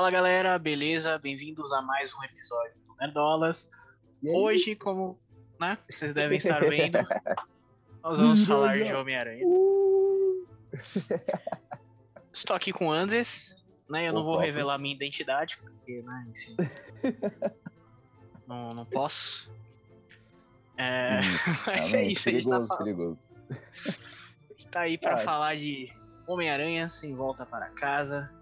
Fala galera, beleza? Bem-vindos a mais um episódio do Nerdolas. Hoje, como né, vocês devem estar vendo, nós vamos falar de Homem-Aranha. Estou aqui com o Andres, né? Eu não vou revelar minha identidade, porque, né, enfim. não, não posso. É, hum, mas é isso, perigoso, a gente tá perigoso. A gente tá aí pra ah, falar de Homem-Aranha sem volta para casa.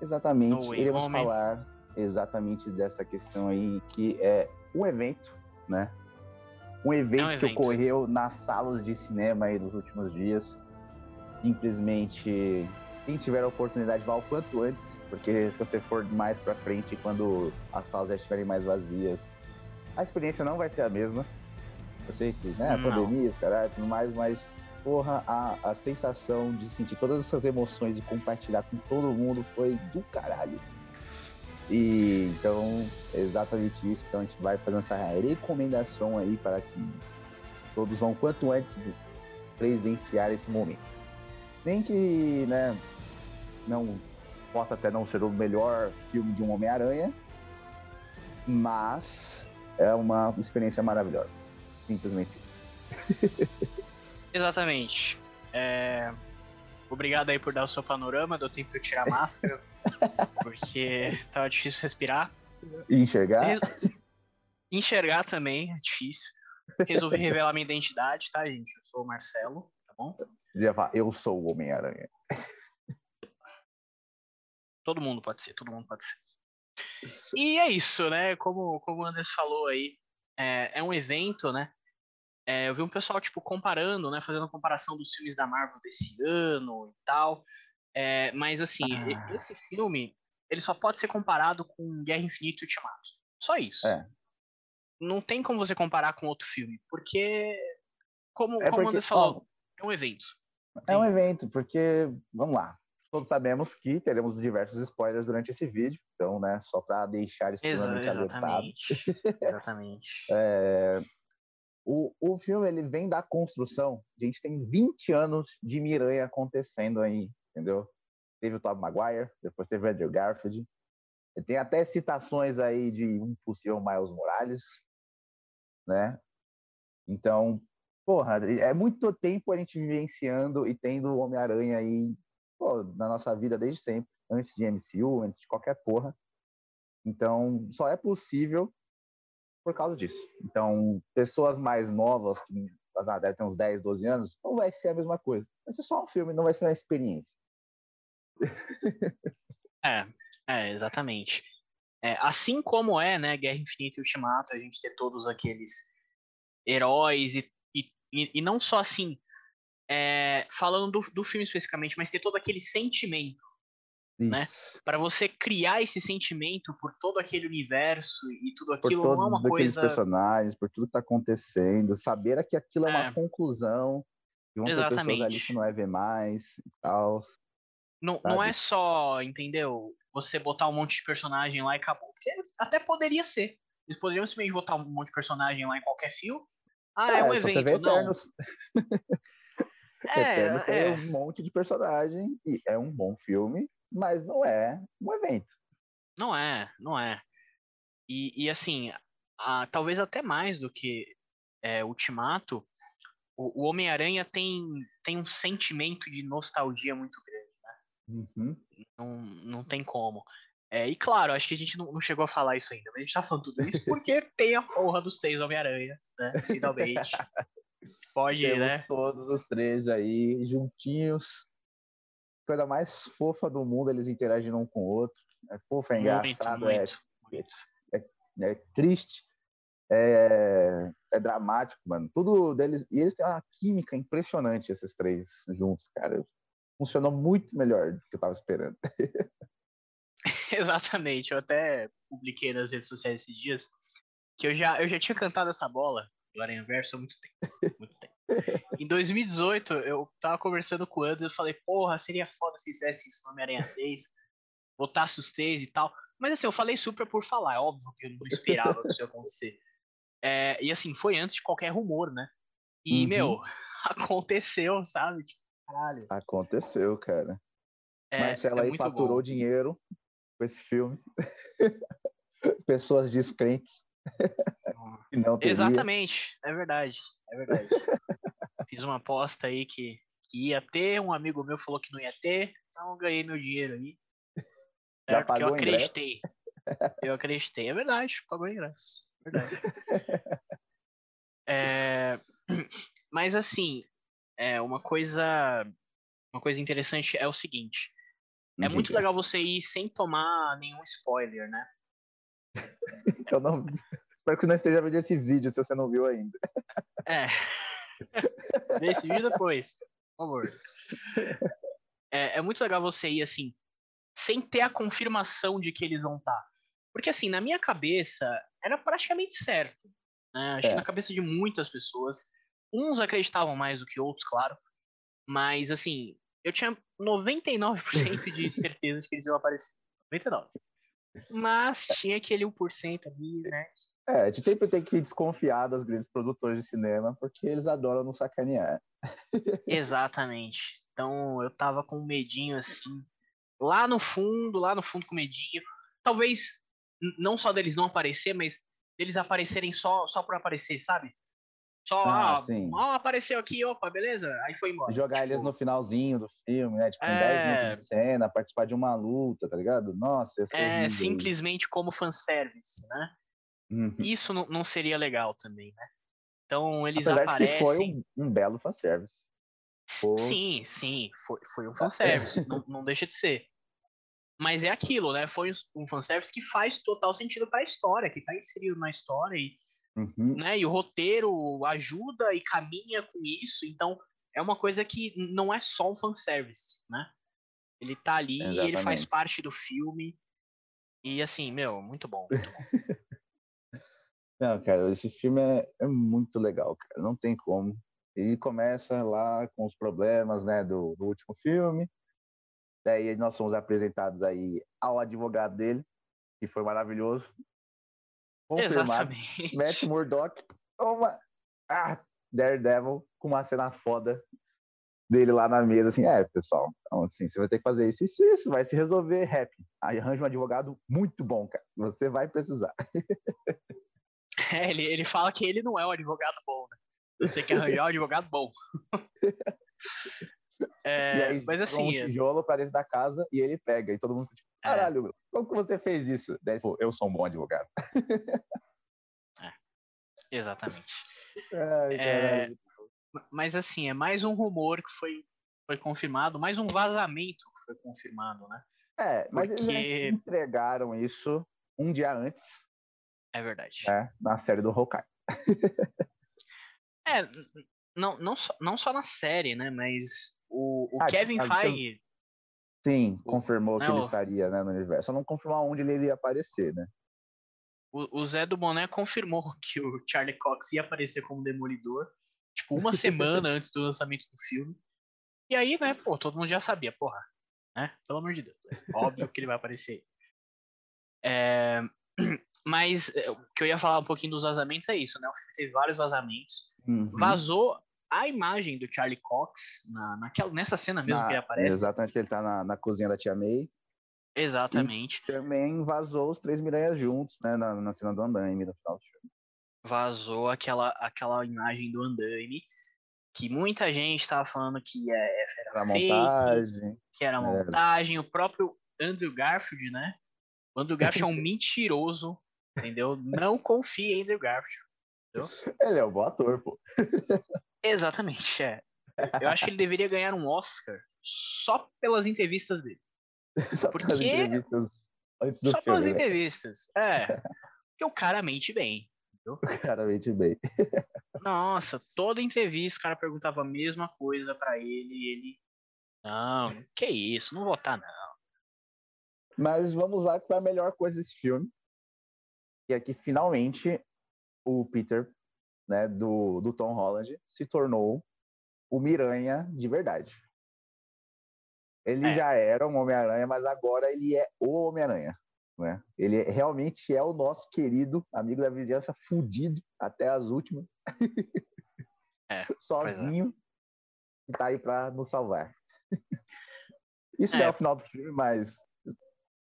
Exatamente, iremos Home. falar exatamente dessa questão aí, que é um evento, né? Um evento, é um evento. que ocorreu nas salas de cinema aí nos últimos dias. Simplesmente, quem tiver a oportunidade, vá o quanto antes, porque se você for mais pra frente, quando as salas já estiverem mais vazias, a experiência não vai ser a mesma. Eu sei que, né, pandemia, caralho, tudo mais, mas porra, a, a sensação de sentir todas essas emoções e compartilhar com todo mundo foi do caralho. E então, é exatamente isso. Então a gente vai fazer essa recomendação aí para que todos vão quanto antes presidenciar esse momento. Nem que, né, não possa até não ser o melhor filme de um Homem-Aranha, mas é uma experiência maravilhosa. Simplesmente. Exatamente. É... Obrigado aí por dar o seu panorama, deu tempo de eu tirar a máscara, porque tava difícil respirar. E enxergar? Res... Enxergar também é difícil. Resolvi revelar minha identidade, tá, gente? Eu sou o Marcelo, tá bom? Eu sou o Homem-Aranha. Todo mundo pode ser, todo mundo pode ser. E é isso, né? Como, como o Anderson falou aí, é, é um evento, né? É, eu vi um pessoal, tipo, comparando, né? Fazendo comparação dos filmes da Marvel desse ano e tal. É, mas, assim, ah. esse filme, ele só pode ser comparado com Guerra Infinita e Ultimato. Só isso. É. Não tem como você comparar com outro filme, porque, como, é como o Anderson falou, ó, é um evento. É um evento, porque, vamos lá, todos sabemos que teremos diversos spoilers durante esse vídeo, então, né, só para deixar exatamente, exatamente. é, o, o filme ele vem da construção. A gente tem 20 anos de Miranha acontecendo aí, entendeu? Teve o Tobey Maguire, depois teve o Andrew Garfield. Tem até citações aí de um possível Miles Morales, né? Então, porra, é muito tempo a gente vivenciando e tendo o Homem-Aranha aí pô, na nossa vida desde sempre, antes de MCU, antes de qualquer porra. Então, só é possível por causa disso. Então, pessoas mais novas, que ah, devem ter uns 10, 12 anos, não vai ser a mesma coisa. Vai ser só um filme, não vai ser uma experiência. é, é, exatamente. É, assim como é, né, Guerra Infinita e Ultimato, a gente ter todos aqueles heróis e, e, e não só assim, é, falando do, do filme especificamente, mas ter todo aquele sentimento né? Para você criar esse sentimento por todo aquele universo e tudo aquilo por todos não é uma coisa. personagens, por tudo que tá acontecendo, saber que aquilo é, é uma conclusão, vão Exatamente. ter pessoas ali que não vai ver mais e tal. Não, não é só, entendeu? Você botar um monte de personagem lá e acabou. Porque até poderia ser. Eles poderiam simplesmente botar um monte de personagem lá em qualquer fio. Ah, é, é um evento, não. é, Eternos tem é. um monte de personagem e é um bom filme mas não é um evento. Não é, não é. E, e assim, a, talvez até mais do que é, Ultimato, o, o Homem-Aranha tem, tem um sentimento de nostalgia muito grande, né? Uhum. Não, não tem como. É, e claro, acho que a gente não, não, chegou a falar isso ainda, mas a gente tá falando tudo isso porque tem a porra dos três Homem-Aranha, né? Finalmente. Pode, Temos né? todos os três aí juntinhos coisa mais fofa do mundo, eles interagindo um com o outro. É fofo, é engraçado, muito, é, muito. É, é, é, triste, é, é, dramático, mano. Tudo deles. E eles têm uma química impressionante, esses três juntos, cara. Funcionou muito melhor do que eu tava esperando. Exatamente, eu até publiquei nas redes sociais esses dias que eu já, eu já tinha cantado essa bola do Aranha Verso há muito tempo. Muito tempo. Em 2018, eu tava conversando com o Anderson e falei, porra, seria foda se fizesse isso no Homem-Aranha 3, botasse os três e tal. Mas assim, eu falei super por falar, é óbvio que eu não esperava que isso ia acontecer. É, e assim, foi antes de qualquer rumor, né? E, uhum. meu, aconteceu, sabe? Tipo, caralho. Aconteceu, cara. É, Marcela é aí faturou bom. dinheiro com esse filme. Pessoas descrentes. Exatamente, é verdade, é verdade. Fiz uma aposta aí que, que ia ter, um amigo meu falou que não ia ter, então ganhei meu dinheiro aí. Já é, porque eu acreditei. Eu acreditei, é verdade, pagou ingresso. Verdade. É, mas assim, é uma coisa, uma coisa interessante é o seguinte. É muito legal você ir sem tomar nenhum spoiler, né? Eu não, espero que você não esteja vendo esse vídeo se você não viu ainda. É. Vê esse vídeo depois, por favor. É, é muito legal você ir assim, sem ter a confirmação de que eles vão estar. Tá. Porque assim, na minha cabeça, era praticamente certo. Né? Acho é. que na cabeça de muitas pessoas. Uns acreditavam mais do que outros, claro. Mas assim, eu tinha 99% de certeza de que eles iam aparecer. 99%. Mas tinha aquele 1% ali, né? É, a gente sempre tem que desconfiar dos grandes produtores de cinema, porque eles adoram nos sacanear. Exatamente. Então eu tava com medinho assim, lá no fundo, lá no fundo com medinho. Talvez não só deles não aparecer, mas deles aparecerem só, só por aparecer, sabe? Só, ah, ah apareceu aqui, opa, beleza? Aí foi embora. Jogar tipo... eles no finalzinho do filme, né? Tipo, é... 10 minutos de cena, participar de uma luta, tá ligado? Nossa, É, simplesmente como fanservice, né? Uhum. Isso não, não seria legal também, né? Então eles Apesar aparecem. que foi um, um belo fanservice. Foi... Sim, sim, foi, foi um fanservice, não, não deixa de ser. Mas é aquilo, né? Foi um fanservice que faz total sentido para a história, que está inserido na história e, uhum. né? e o roteiro ajuda e caminha com isso. Então, é uma coisa que não é só um fanservice, né? Ele tá ali, Exatamente. ele faz parte do filme. E assim, meu, muito bom. Muito bom. Não, cara, esse filme é, é, muito legal, cara. Não tem como. Ele começa lá com os problemas, né, do, do último filme. Daí nós somos apresentados aí ao advogado dele, que foi maravilhoso. Confirmado. Exatamente. Matt Murdock, uma ah, Daredevil com uma cena foda dele lá na mesa, assim, é, pessoal, então, assim, você vai ter que fazer isso, isso, isso, vai se resolver rap. Aí arranja um advogado muito bom, cara. Você vai precisar. É, ele, ele fala que ele não é um advogado bom, né? Você quer arranjar um advogado bom. É, aí, mas assim. Um tijolo para dentro da casa e ele pega. E todo mundo tipo, é. Caralho, é. como que você fez isso? Daí ele falou, eu sou um bom advogado. É, exatamente. Ai, é, mas assim, é mais um rumor que foi, foi confirmado, mais um vazamento que foi confirmado, né? É, mas Porque... eles entregaram isso um dia antes. É verdade. Né, na série do Hawkeye. é, não, não, só, não só na série, né? Mas o, o ah, Kevin Feige. Sim, confirmou o, que né, ele estaria né, no universo. Só não confirmou onde ele iria aparecer, né? O, o Zé do Boné confirmou que o Charlie Cox ia aparecer como Demolidor, tipo, uma semana antes do lançamento do filme. E aí, né, pô, todo mundo já sabia, porra, né? Pelo amor de Deus. Óbvio que ele vai aparecer. É... Mas é, o que eu ia falar um pouquinho dos vazamentos é isso, né? O filme teve vários vazamentos. Uhum. Vazou a imagem do Charlie Cox na, naquela, nessa cena mesmo na, que ele aparece. Exatamente, que ele tá na, na cozinha da tia May. Exatamente. E também vazou os três Miranhas juntos, né, na, na cena do andaime no final do filme. Vazou aquela, aquela imagem do andaime que muita gente estava falando que é, era, era fake, montagem. que era é. montagem. É. O próprio Andrew Garfield, né? O Andrew Garfield é um mentiroso, entendeu? Não confie em Andrew Garfield. Entendeu? Ele é um bom ator, pô. Exatamente, é. Eu acho que ele deveria ganhar um Oscar só pelas entrevistas dele. Só Porque... pelas entrevistas antes do Só filme, pelas né? entrevistas, é. Porque o cara mente bem. Entendeu? O cara mente bem. Nossa, toda entrevista o cara perguntava a mesma coisa para ele e ele. Não, que isso, não votar não. Mas vamos lá para a melhor coisa desse filme. Que é que finalmente o Peter né, do, do Tom Holland, se tornou o Miranha de verdade. Ele é. já era um Homem-Aranha, mas agora ele é o Homem-Aranha. Né? Ele realmente é o nosso querido amigo da vizinhança, fudido até as últimas. É, Sozinho. É. E tá aí para nos salvar. Isso é. é o final do filme, mas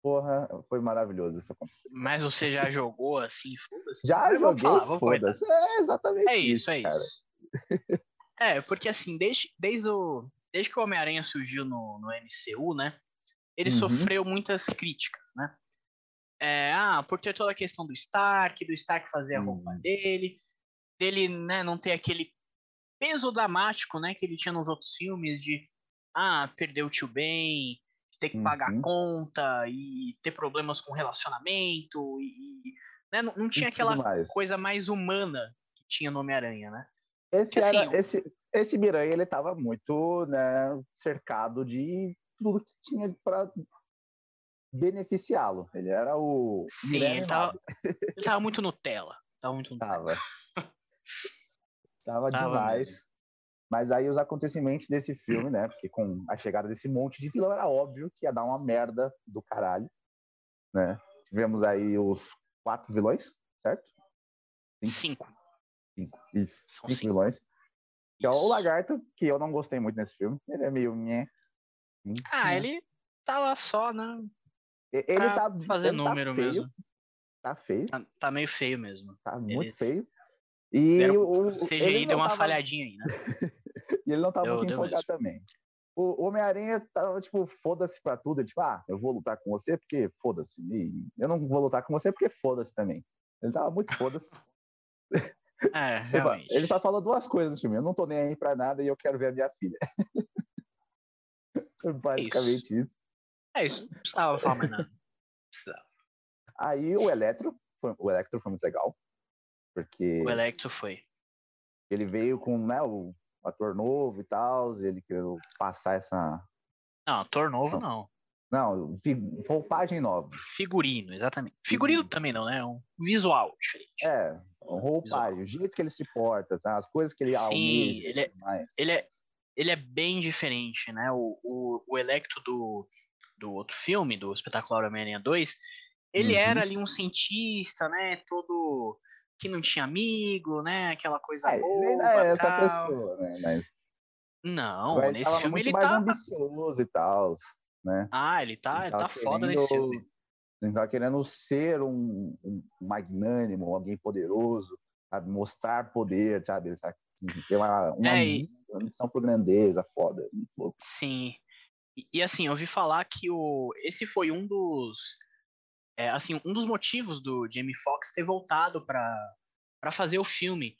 Porra, foi maravilhoso isso acontecer. Mas você já jogou assim, foda-se? Já joguei, foda-se. É exatamente é isso. É isso, é isso. é, porque assim, desde, desde, o, desde que o Homem-Aranha surgiu no, no MCU, né? Ele uhum. sofreu muitas críticas, né? É, ah, por ter toda a questão do Stark, do Stark fazer a roupa uhum. dele, dele né, não ter aquele peso dramático né, que ele tinha nos outros filmes de ah, perder o tio Ben, ter que pagar uhum. conta e ter problemas com relacionamento e né, não, não, tinha aquela mais. coisa mais humana que tinha no Homem-Aranha, né? Esse, era, assim, esse, esse Miranha, ele tava muito né, cercado de tudo que tinha para beneficiá-lo. Ele era o. Sim, ele tava, ele tava, muito Nutella. Tava muito Nutella. Tava. tava, tava demais. Mesmo. Mas aí os acontecimentos desse filme, né? Porque com a chegada desse monte de vilão era óbvio que ia dar uma merda do caralho, né? Tivemos aí os quatro vilões, certo? Cinco. Cinco, isso. São cinco, cinco. vilões. Que é o Lagarto, que eu não gostei muito nesse filme. Ele é meio... Nhé. Ah, ele tava só, né? Ele tá fazer ele tá número tá feio, mesmo. Tá feio. Tá, tá, meio feio mesmo. Tá ele... muito feio. E Deram, o, CGI deu uma tava... falhadinha aí, né? e ele não tava deu, muito empolgado também. O Homem-Aranha tava, tipo, foda-se pra tudo. Tipo, ah, eu vou lutar com você porque foda-se. E eu não vou lutar com você porque foda-se também. Ele tava muito foda-se. É, realmente. Ele só falou duas coisas no filme. Eu não tô nem aí pra nada e eu quero ver a minha filha. Basicamente isso. isso. É isso. Não precisava falar mais nada. Precisava. Aí o Electro, foi, o Electro foi muito legal. Porque. O Electro foi. Ele veio com né, o ator novo e tal, e ele queria passar essa. Não, ator novo não. Não, roupagem nova. Figurino, exatamente. Figurino também não, né? Um visual diferente. É, roupagem, visual. o jeito que ele se porta, tá? as coisas que ele Sim, ele é, ele é, ele é bem diferente, né? O, o, o Electro do, do outro filme, do Espetacular Homem-Aranha 2, ele uhum. era ali um cientista, né? Todo que não tinha amigo, né? Aquela coisa é, boa. Ele é essa tal. pessoa, né? Mas. Não, Mas nesse filme ele mais tá. ambicioso e tal, né? Ah, ele tá, ele, ele tá foda nesse filme. Ele tá querendo ser um, um magnânimo, alguém poderoso, sabe? Mostrar poder, sabe? Ter uma, uma, é, missão, uma missão por grandeza, foda. Sim. E, e, assim, eu ouvi falar que o, esse foi um dos é, assim, um dos motivos do Jamie Foxx ter voltado para fazer o filme.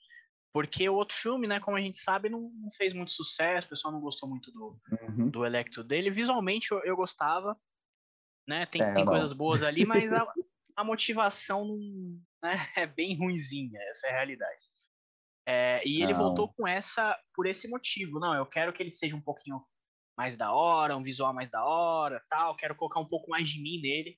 Porque o outro filme, né, como a gente sabe, não, não fez muito sucesso, o pessoal não gostou muito do, uhum. do Electro dele. Visualmente eu, eu gostava, né? Tem, é, tem coisas boas ali, mas a, a motivação né, é bem ruinzinha, essa é a realidade. É, e ele não. voltou com essa por esse motivo. Não, eu quero que ele seja um pouquinho mais da hora, um visual mais da hora, tal. Quero colocar um pouco mais de mim nele.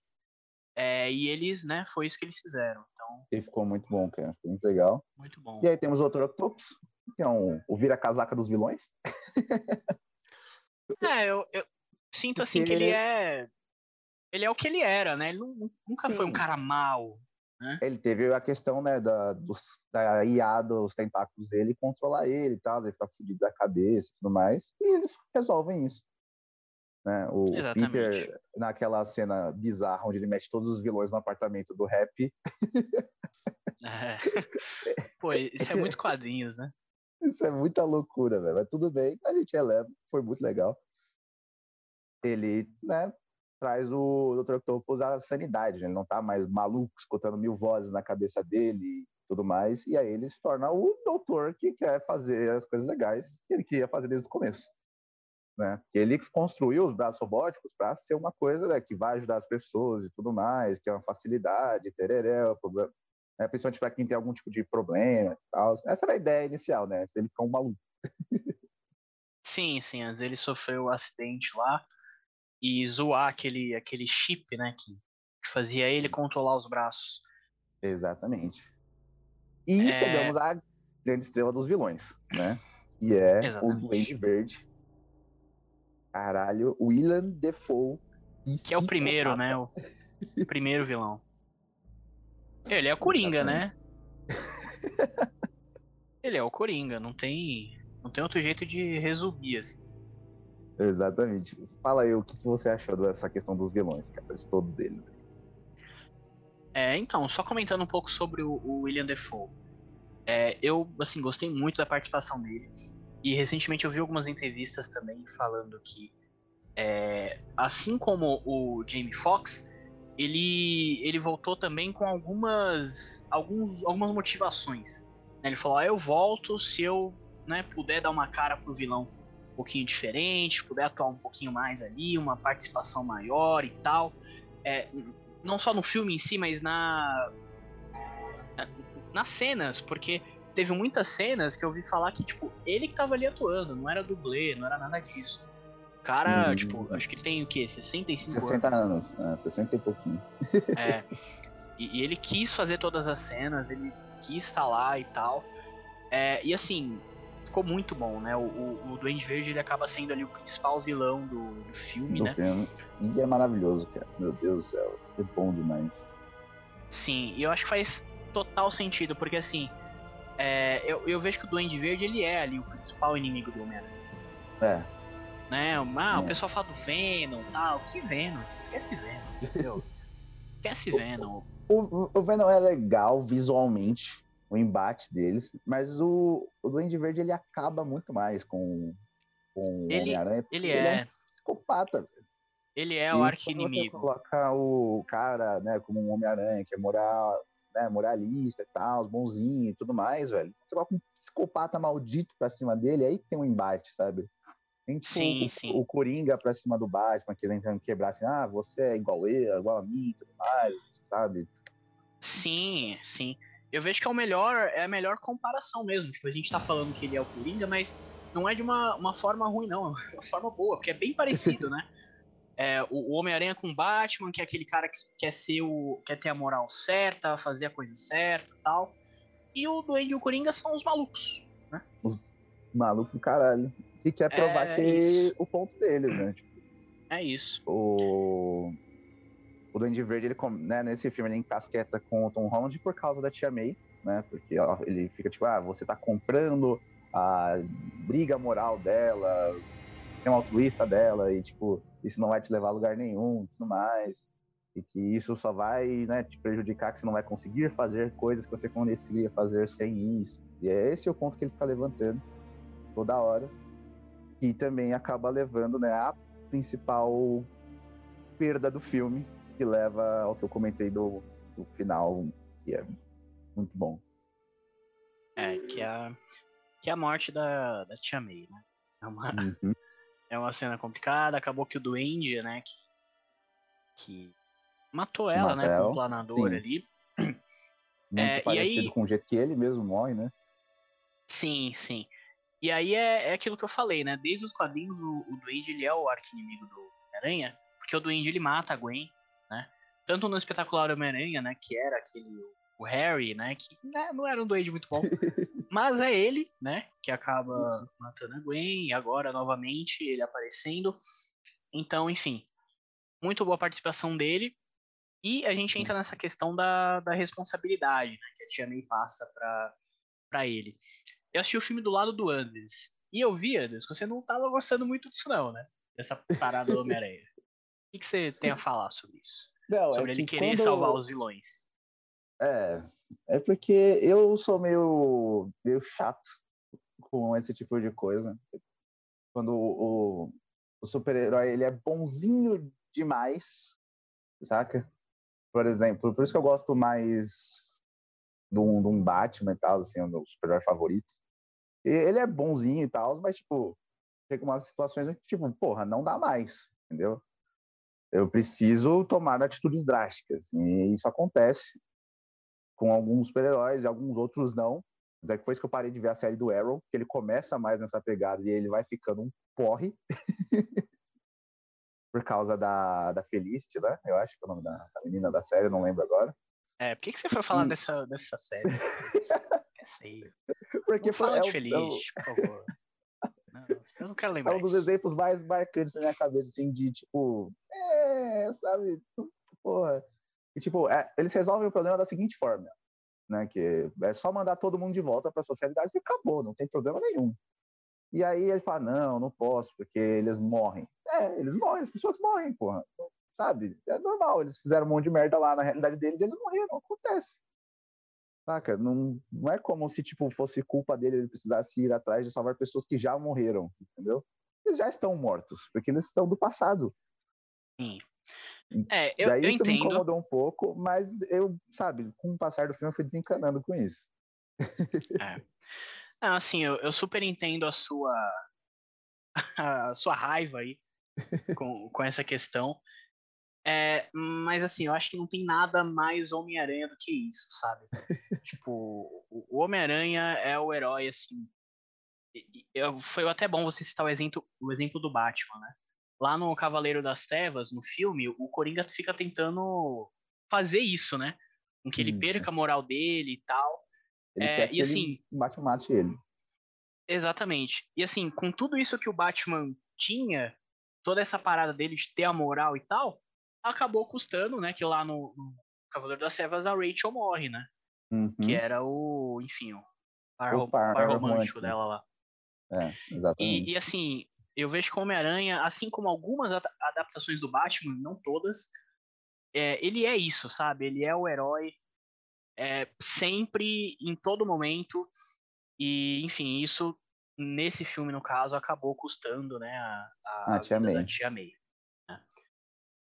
É, e eles, né, foi isso que eles fizeram. Então, ele ficou muito bom, cara. Ficou muito legal. Muito bom. E aí temos o Dr. Octopus, que é um, o vira-casaca dos vilões. é, eu, eu sinto assim Porque... que ele é. Ele é o que ele era, né? Ele nunca Sim. foi um cara mau. Né? Ele teve a questão, né, da, dos, da IA dos tentáculos dele controlar ele e tal, ele ficar fudido da cabeça e tudo mais. E eles resolvem isso. Né? O. Peter, naquela cena bizarra onde ele mete todos os vilões no apartamento do rap. É. Pô, isso é muito quadrinhos, né? Isso é muita loucura, velho. Mas tudo bem, a gente releva, foi muito legal. Ele, né, traz o Dr. Octopus à sanidade, né? ele não tá mais maluco, escutando mil vozes na cabeça dele e tudo mais, e aí ele se torna o doutor que quer fazer as coisas legais que ele queria fazer desde o começo né? Ele construiu os braços robóticos para ser uma coisa né, que vai ajudar as pessoas e tudo mais, que é uma facilidade, tereré, problema, né, principalmente para quem tem algum tipo de problema e tal. Essa era a ideia inicial, né? Ele ficou um maluco. sim, sim, antes ele sofreu um acidente lá e zoar aquele, aquele chip, né, que fazia ele controlar os braços. Exatamente. E é... chegamos à grande estrela dos vilões, né? E é Exatamente. o Duende Verde, Caralho, William Defoe. Que é o primeiro, né? O primeiro vilão. Ele é o Coringa, né? Ele é o Coringa, não tem, não tem outro jeito de resumir assim. Exatamente. Fala aí o que, você achou dessa questão dos vilões, cara, de todos eles. É, então, só comentando um pouco sobre o, o William Defoe. É, eu, assim, gostei muito da participação dele. E recentemente eu vi algumas entrevistas também falando que, é, assim como o Jamie Foxx, ele, ele voltou também com algumas, alguns, algumas motivações. Né? Ele falou: ah, eu volto se eu né, puder dar uma cara pro vilão um pouquinho diferente, puder atuar um pouquinho mais ali, uma participação maior e tal. É, não só no filme em si, mas na, na, nas cenas, porque teve muitas cenas que eu ouvi falar que, tipo, ele que tava ali atuando, não era dublê, não era nada disso. O cara, hum. tipo, acho que ele tem o quê? 65 60 anos. 60 anos, é, 60 e pouquinho. É. E, e, ele quis fazer todas as cenas, ele quis estar lá e tal. É, e assim, ficou muito bom, né? O, o, o Duende Verde ele acaba sendo ali o principal vilão do, do filme, do né? Filme. E é maravilhoso, cara. Meu Deus do céu, é bom demais. Sim, e eu acho que faz total sentido, porque assim, é, eu, eu vejo que o Duende Verde ele é ali o principal inimigo do Homem-Aranha. É. Né? Ah, é. o pessoal fala do Venom e tal. Que Venom? Esquece Venom, entendeu? Esquece Venom. O, o, Venom é legal visualmente, o embate deles, mas o, o Duende Verde ele acaba muito mais com, com ele, o Homem-Aranha. Ele, ele é... é um psicopata. Ele é e o arqui-inimigo. colocar o cara, né, como um Homem-Aranha, que é moral, né, moralista e tal, bonzinho e tudo mais, velho. Você coloca um psicopata maldito pra cima dele, aí tem um embate, sabe? Tem tipo, sim, o, sim. o Coringa pra cima do Batman, que ele tentando quebrar assim, ah, você é igual eu, igual a mim e tudo mais, sabe? Sim, sim. Eu vejo que é o melhor, é a melhor comparação mesmo. Tipo, a gente tá falando que ele é o Coringa, mas não é de uma, uma forma ruim, não. É uma forma boa, porque é bem parecido, né? É, o, Homem-Aranha com Batman, que é aquele cara que quer ser o. quer ter a moral certa, fazer a coisa certa e tal. E o Duende e o Coringa são os malucos, né? Os malucos do caralho. E quer provar é que isso. o ponto deles, né? Tipo, é isso. O o Duende Verde, ele, né, nesse filme, ele encasqueta com o Tom Holland por causa da Tia May, né? Porque ele fica tipo, ah, você tá comprando a briga moral dela, tem um altruísta dela, e tipo, isso não vai te levar a lugar nenhum e tudo mais. E que isso só vai né, te prejudicar, que você não vai conseguir fazer coisas que você conseguiria fazer sem isso. E é esse o ponto que ele fica levantando toda hora. E também acaba levando né, a principal perda do filme, que leva ao que eu comentei do, do final, que é muito bom. É, que é a, que é a morte da, da Tia May, né? É uma, uhum. É uma cena complicada, acabou que o Duende, né, que, que matou ela, né, com o planador sim. ali. Muito é, parecido aí... com o jeito que ele mesmo morre, né? Sim, sim. E aí é, é aquilo que eu falei, né? Desde os quadrinhos, o, o Duende ele é o arqui-inimigo do Aranha, porque o Duende ele mata a Gwen né? Tanto no espetacular Homem-Aranha, né, que era aquele o Harry, né, que né, não era um duende muito bom, mas é ele, né, que acaba matando a Gwen e agora novamente ele aparecendo. Então, enfim, muito boa participação dele. E a gente entra nessa questão da, da responsabilidade, né, que a Tia May passa para ele. Eu assisti o filme do lado do Andes. E eu vi, Andes, que você não tava gostando muito disso, não, né? Dessa parada do Homem-Aranha que, que você tem a falar sobre isso? Não, é sobre é ele que querer quando... salvar os vilões. É, é porque eu sou meio, meio chato com esse tipo de coisa. Quando o, o super-herói ele é bonzinho demais, saca? Por exemplo, por isso que eu gosto mais de um, Batman e tal, assim, é o meu super-herói favorito. E ele é bonzinho e tal, mas, tipo, chega umas situações que, tipo, porra, não dá mais, entendeu? eu preciso tomar atitudes drásticas. E isso acontece com alguns super-heróis e alguns outros não. Depois que eu parei de ver a série do Arrow, que ele começa mais nessa pegada e ele vai ficando um porre. Por causa da, da Felicity, né? Eu acho que é o nome da, da menina da série, não lembro agora. É, por que, que você foi falar dessa, dessa série? Essa aí. Porque foi, fala é de Felicity, por favor. Eu não quero lembrar. É um dos isso. exemplos mais marcantes na minha cabeça, assim, de tipo, é, sabe, porra. E tipo, é, eles resolvem o problema da seguinte forma, né? Que é só mandar todo mundo de volta para suas realidades e acabou, não tem problema nenhum. E aí ele fala, não, não posso, porque eles morrem. É, eles morrem, as pessoas morrem, porra. Sabe? É normal, eles fizeram um monte de merda lá na realidade deles, eles morreram, acontece. Saca? Não, não é como se, tipo, fosse culpa dele ele precisasse ir atrás de salvar pessoas que já morreram, entendeu? Eles já estão mortos, porque eles estão do passado. Sim. É, eu, Daí eu isso entendo. me incomodou um pouco, mas eu, sabe, com o passar do filme eu fui desencanando com isso. É. Não, assim, eu, eu super entendo a sua a sua raiva aí com, com essa questão. É, mas assim, eu acho que não tem nada mais Homem-Aranha do que isso, sabe? tipo, o Homem-Aranha é o herói, assim. eu- foi até bom você citar o exemplo, o exemplo do Batman, né? Lá no Cavaleiro das Trevas, no filme, o Coringa fica tentando fazer isso, né? Com que ele Isso. perca a moral dele e tal. Eles É, e assim- ele mate mate ele. Exatamente. E assim, com tudo isso que o Batman tinha, toda essa parada dele de ter a moral e tal, acabou custando, né? Que lá no, no Cavaleiro das Trevas a Rachel morre, né? Uhum. Que era o, enfim, o par, O par par romântico romântico. dela lá. É, exatamente. E, e, assim, eu vejo que o Homem-Aranha, assim como algumas ada- adaptações do Batman, não todas, é, ele é isso, sabe? Ele é o herói é, sempre, em todo momento. E, enfim, isso, nesse filme, no caso, acabou custando, né, a, a Ah, Tia May. Tia May. né?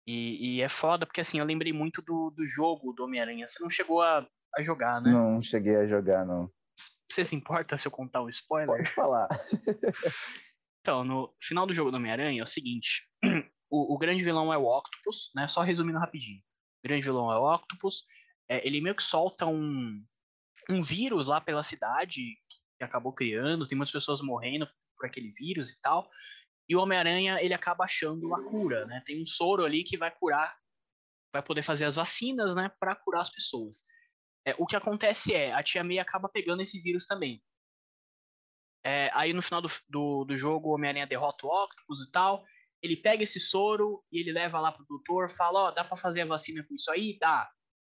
E, e é foda, porque assim, eu lembrei muito do, do jogo do Homem-Aranha. Você não chegou a, a jogar, né? Não cheguei a jogar, não. Você se importa se eu contar o spoiler? Pode falar. Então, no final do jogo do Homem-Aranha é o seguinte: o, o grande vilão é o Octopus, né? Só resumindo rapidinho. O grande vilão é o Octopus. é, ele meio que solta um, um vírus lá pela cidade que acabou criando, tem muitas pessoas morrendo por aquele vírus e tal. E o Homem-Aranha, ele acaba achando a cura, né? Tem um soro ali que vai curar, vai poder fazer as vacinas, né, para curar as pessoas. É, o que acontece é, a Tia May acaba pegando esse vírus também. É, aí no final do, do, do jogo, o Homem-Aranha derrota o Octopus e tal. Ele pega esse soro e ele leva lá pro doutor, fala, ó, dá pra fazer a vacina com isso aí? Dá.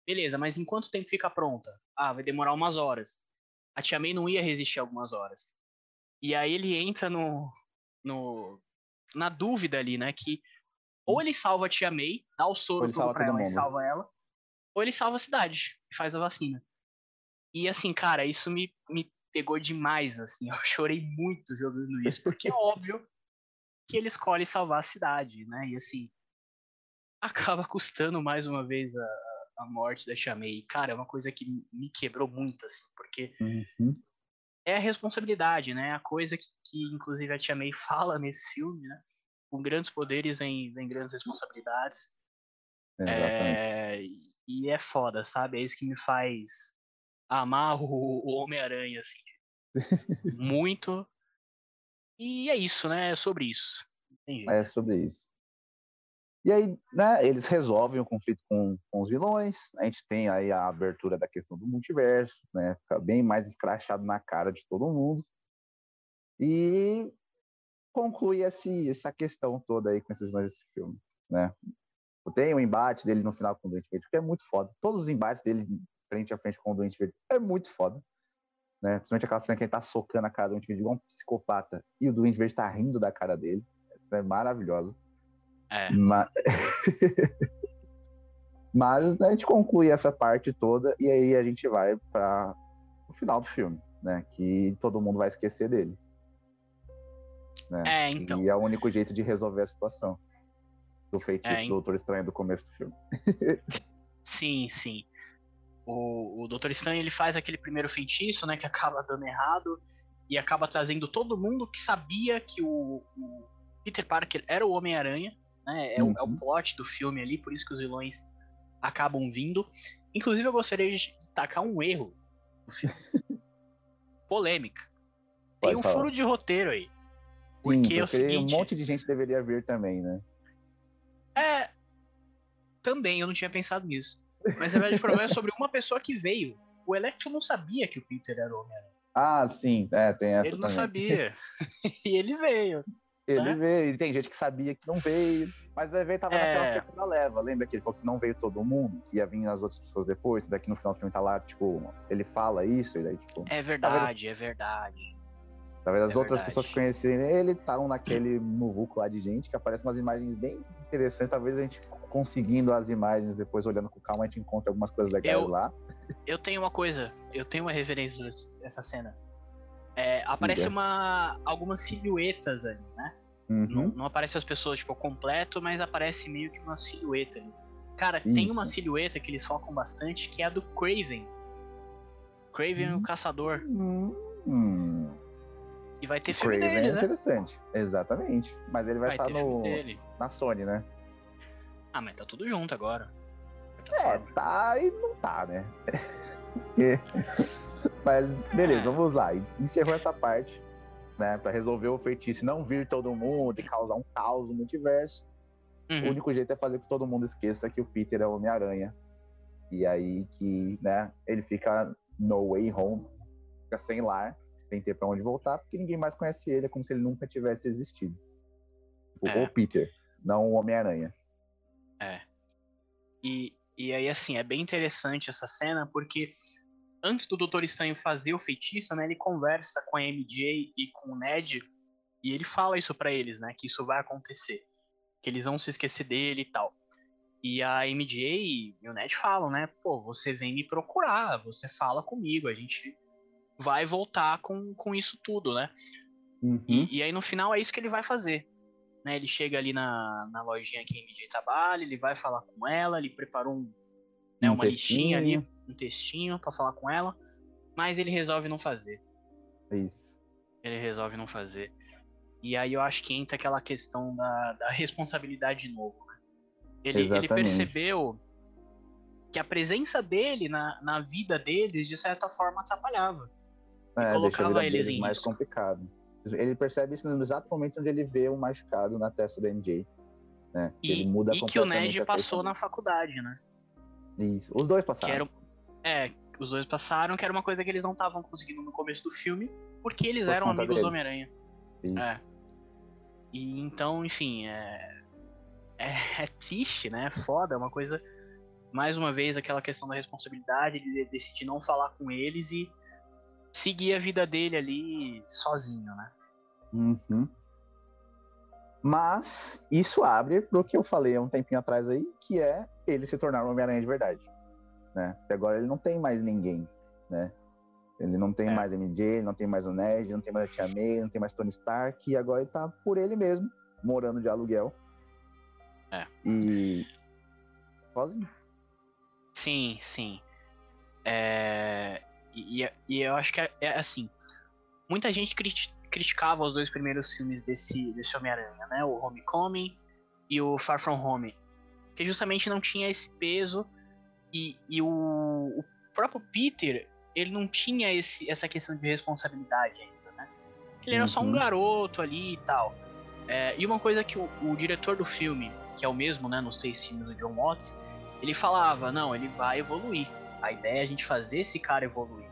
Beleza, mas em quanto tempo fica pronta? Ah, vai demorar umas horas. A Tia May não ia resistir algumas horas. E aí ele entra no, no na dúvida ali, né, que ou ele salva a Tia May, dá o soro todo salva pra ela e mundo. salva ela, ou ele salva a cidade e faz a vacina. E assim, cara, isso me, me pegou demais, assim. Eu chorei muito jogando isso, porque é óbvio que ele escolhe salvar a cidade, né? E assim, acaba custando mais uma vez a, a morte da Tia May. Cara, é uma coisa que me quebrou muito, assim, porque Uhum. é a responsabilidade, né? A coisa que, que inclusive a Tia May fala nesse filme, né? Com grandes poderes vem, vem grandes responsabilidades. Exatamente. É, e é foda, sabe? É isso que me faz amar o, o Homem-Aranha, assim. muito. E é isso, né? É sobre isso. É sobre isso. E aí, né, eles resolvem o conflito com, com os vilões. A gente tem aí a abertura da questão do multiverso, né? Fica bem mais escrachado na cara de todo mundo. E conclui esse, essa questão toda aí com esses vilões desse filme, né? Tem o embate dele no final com o Doente Verde, que é muito foda. Todos os embates dele frente a frente com o Doente Verde é muito foda. Né? Principalmente aquela cena que ele tá socando a cara do Doente Verde igual um psicopata e o Doente Verde tá rindo da cara dele. É maravilhosa. É. Ma- Mas a gente conclui essa parte toda e aí a gente vai para o final do filme, né? Que todo mundo vai esquecer dele. Né? É, então. E é o único jeito de resolver a situação do feitiço É, do Doutor Estranho do começo do filme. Sim, sim. O, o Doutor Estranho ele faz aquele primeiro feitiço, né? Que acaba dando errado e acaba trazendo todo mundo que sabia que o, o Peter Parker era o Homem-Aranha, né? É, o, é o Uhum. plot do filme ali, por isso que os vilões acabam vindo. Inclusive, eu gostaria de destacar um erro do filme. Polêmica. Tem Pode um falar. furo de roteiro aí. Sim, Porque é o porque seguinte. um monte de gente deveria vir também, né? É. Também, eu não tinha pensado nisso. Mas na verdade o problema é sobre uma pessoa que veio. O Electro não sabia que o Peter era o Homem-Aranha. Ah, sim, é, tem essa Ele não também. sabia. e ele veio. Ele né? veio, e tem gente que sabia que não veio, mas aí veio tava naquela É. segunda leva. Lembra que ele falou que não veio todo mundo, ia vir as outras pessoas depois, daqui no final do filme tá lá, tipo, ele fala isso, e daí, tipo. É verdade, é verdade. Talvez as É outras verdade. pessoas que conhecerem ele estavam naquele muvuco lá de gente, que aparecem umas imagens bem interessantes. Talvez a gente conseguindo as imagens, depois olhando com calma, a gente encontra algumas coisas legais Eu- lá. Eu tenho uma coisa, eu tenho uma referência dessa cena. É, aparece uma, algumas silhuetas ali, né? Uhum. Não, não aparece as pessoas, tipo, completo, mas aparece meio que uma silhueta ali. Cara, tem Isso. uma silhueta que eles focam bastante, que é a do Craven. Craven, Hum. o caçador. Hum. E vai ter O filme Craven dele, é né? interessante. Exatamente. Mas ele vai, Vai estar no, na Sony, né? Ah, mas tá tudo junto agora. É, tá e não tá, né? Mas beleza, É. vamos lá. Encerrou essa parte, né? Pra resolver o feitiço não vir todo mundo e causar um caos no multiverso. O Uhum. único jeito é fazer que todo mundo esqueça que o Peter é o Homem-Aranha. E aí que, né, ele fica no way home, fica sem lar, sem ter pra onde voltar, porque ninguém mais conhece ele, é como se ele nunca tivesse existido. O, É. o Peter, não o Homem-Aranha. É. E, e aí, assim, é bem interessante essa cena, porque antes do Doutor Estranho fazer o feitiço, né, ele conversa com a MJ e com o Ned, e ele fala isso pra eles, né, que isso vai acontecer, que eles vão se esquecer dele e tal. E a MJ e o Ned falam, né, pô, você vem me procurar, você fala comigo, a gente vai voltar com, com isso tudo, né? Uhum. E, e aí no final é isso que ele vai fazer. Né? Ele chega ali na, na lojinha que a MJ trabalha, ele vai falar com ela, ele preparou um, né, Um uma listinha ali, textinho. um textinho pra falar com ela, mas ele resolve não fazer. Isso. Ele resolve não fazer. E aí eu acho que entra aquela questão da, da responsabilidade de novo. né? Ele, ele percebeu que a presença dele na, na vida deles, de certa forma, atrapalhava. É, colocava eles em mais risco. complicado. Ele percebe isso no exato momento onde ele vê o machucado na testa da MJ. Né? E, ele muda e que o Ned passou na faculdade, né? Isso. Os dois passaram. era, é, os dois passaram, que era uma coisa que eles não estavam conseguindo no começo do filme, porque eles Por eram amigos dele. do Homem-Aranha. Isso. é. E então, enfim, é, é, é triste, né? É foda, é uma coisa. Mais uma vez, aquela questão da responsabilidade, de decidir não falar com eles e seguir a vida dele ali sozinho, né? Uhum. Mas isso abre pro que eu falei há um tempinho atrás aí, que é ele se tornar um Homem-Aranha de verdade. Né? Porque agora ele não tem mais ninguém, né? Ele não tem É. mais MJ, não tem mais o Ned, não tem mais a Tia May, não tem mais Tony Stark, e agora ele tá por ele mesmo, morando de aluguel. É. E. Sozinho. Sim, sim. É, E, e- e eu acho que é, é assim. Muita gente criti- criticava os dois primeiros filmes desse, desse Homem-Aranha, né? O Homecoming e o Far From Home. Que justamente não tinha esse peso e, e o, o próprio Peter, ele não tinha esse, essa questão de responsabilidade ainda, né? Ele era só um Uhum. garoto ali e tal. É, e uma coisa que o, o diretor do filme, que é o mesmo, né, nos três filmes do John Watts, ele falava, não, ele vai evoluir. A ideia é a gente fazer esse cara evoluir.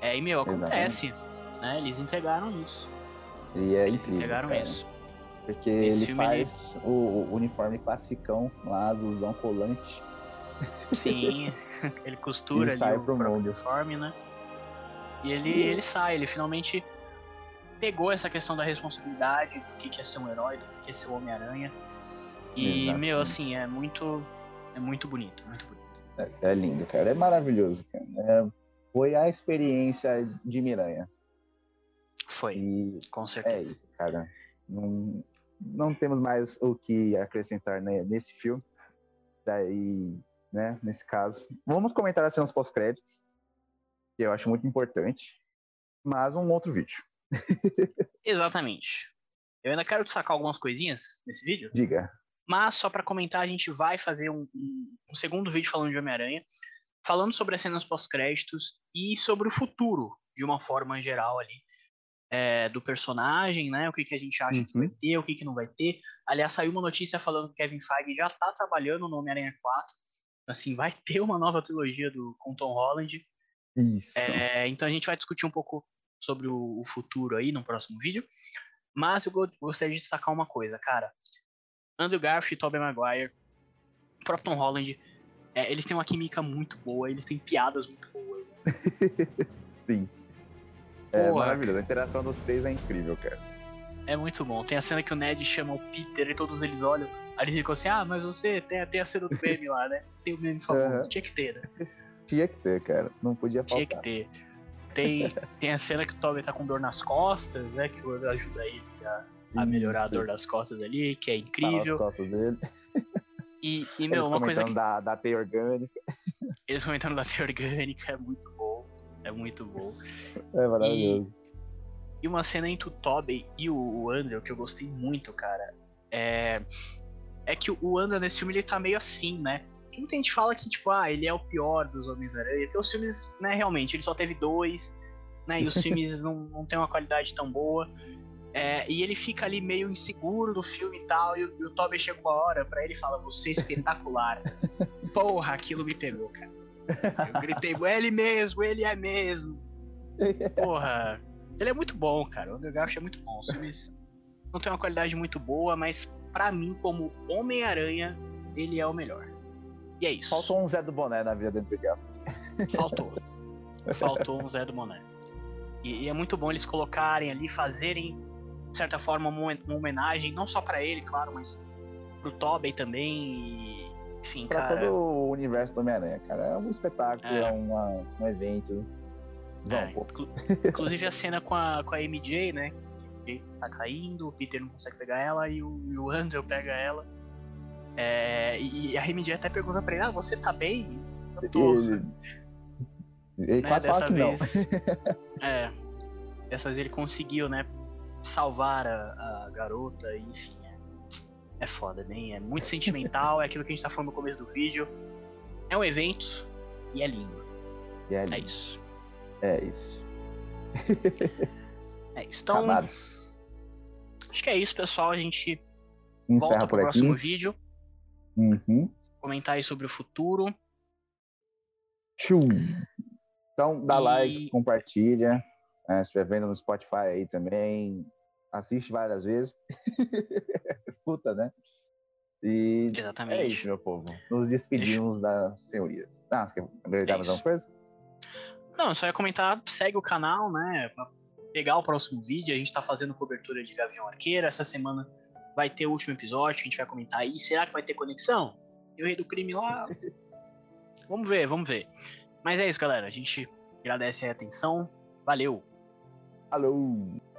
É, e, meu, acontece. Né? Eles entregaram isso. E é Eles incrível. entregaram cara. isso. Porque Esse ele faz o, o uniforme classicão, lá, azulzão colante. Sim, ele costura E ali sai o pro mundo. uniforme, né? E ele, E- ele sai, ele finalmente pegou essa questão da responsabilidade, do que que é ser um herói, do que que é ser o Homem-Aranha. E, Exatamente. meu, assim, é muito. É muito bonito, muito bonito. É, é lindo, cara. É maravilhoso, cara. É, foi a experiência de Miranha. Foi, E com é certeza. isso, cara. Não, não temos mais o que acrescentar né, nesse filme. Daí, né, nesse caso. Vamos comentar as cenas pós-créditos, que eu acho muito importante. Mas um outro vídeo. Exatamente. Eu ainda quero destacar algumas coisinhas nesse vídeo. Diga. Mas só pra comentar, a gente vai fazer um, um- um segundo vídeo falando de Homem-Aranha, falando sobre as cenas pós-créditos e sobre o futuro, de uma forma geral ali, é, do personagem, né? O que, que a gente acha que Uhum. vai ter, o que, que não vai ter. Aliás, saiu uma notícia falando que Kevin Feige já tá trabalhando no Homem-Aranha 4. Assim, vai ter uma nova trilogia do, com Tom Holland. Isso. É, então a gente vai discutir um pouco sobre o, o futuro aí no próximo vídeo. Mas eu go- gostaria de destacar uma coisa, cara. Andrew Garfield e Tobey Maguire, o próprio Tom Holland, é, eles têm uma química muito boa, eles têm piadas muito boas. né? Sim. É Porra, maravilhoso. A interação dos três é incrível, cara. É muito bom. Tem a cena que o Ned chama o Peter e todos eles olham. Aí eles ficam assim, ah, mas você tem, tem a cena do meme lá, né? Tem o meme famoso. Aham. Tinha que ter, né? Tinha que ter, cara. Não podia Tinha faltar. que ter. Tem, tem a cena que o Toby tá com dor nas costas, né? Que o ajuda ele a, a melhorar a dor das costas ali, que é incrível. costas dele. E, e meu, Eles uma coisa que da, da teia orgânica. eles comentando da teia orgânica é muito bom. É muito bom. É maravilhoso. E uma cena entre o Tobey e o- o Andrew que eu gostei muito, cara, é, é que o Andrew nesse filme ele tá meio assim, né? Muita gente fala que, tipo, ah, ele é o pior dos Homens-Aranha, porque os filmes, né, realmente, ele só teve dois, né, e os filmes não, não tem uma qualidade tão boa. É, e ele fica ali meio inseguro do filme e tal, e, o- e o Tobey chega uma hora pra ele e fala, você é espetacular. Porra, aquilo me pegou, cara. Eu gritei, é ele mesmo, ele é mesmo. Porra, ele é muito bom, cara. O Andrew Garfield é muito bom. Os filmes não tem uma qualidade muito boa, mas pra mim, como Homem-Aranha, ele é o melhor. E é isso. Faltou um Zé do Boné na vida do Miguel. Faltou. Faltou um Zé do Moné. E, e é muito bom eles colocarem ali, fazerem, de certa forma, uma homen- uma homenagem, não só pra ele, claro, mas pro Tobey também. E, enfim, Pra cara. todo o universo do Homem-Aranha, cara. É um espetáculo, É. é, uma- um evento. é, Vamos, inclusive a cena com a, com a MJ, né? que Tá caindo, o Peter não consegue pegar ela e o, e o Andrew pega ela. É, e a MJ até pergunta pra ele: Ah, você tá bem? Eu tô. Ele, ele né, quase fala que não. é. Dessa vez ele conseguiu, né? Salvar a, a garota, enfim. É, é foda, bem. É muito sentimental, é aquilo que a gente tá falando no começo do vídeo. É um evento e é lindo. E é, É lindo. isso. é isso. É isso. Então, Camados. acho que é isso, pessoal. A gente Encerra volta pro por aqui. próximo vídeo. Uhum. Comentar aí sobre o futuro. Tchum. Então, dá E- like, compartilha. Né, se estiver vendo no Spotify aí também. Assiste várias vezes. Escuta, né? E é Exatamente. isso, meu povo. Nos despedimos das senhorias. Ah, você quer agregar É mais alguma coisa? Não, só ia comentar, segue o canal, né? Pra pegar o próximo vídeo. A gente tá fazendo cobertura de Gavião Arqueiro. Essa semana vai ter o último episódio que a gente vai comentar aí. Será que vai ter conexão? E o Rei do Crime lá? vamos ver, vamos ver. Mas é isso, galera. A gente agradece a atenção. Valeu! Hello.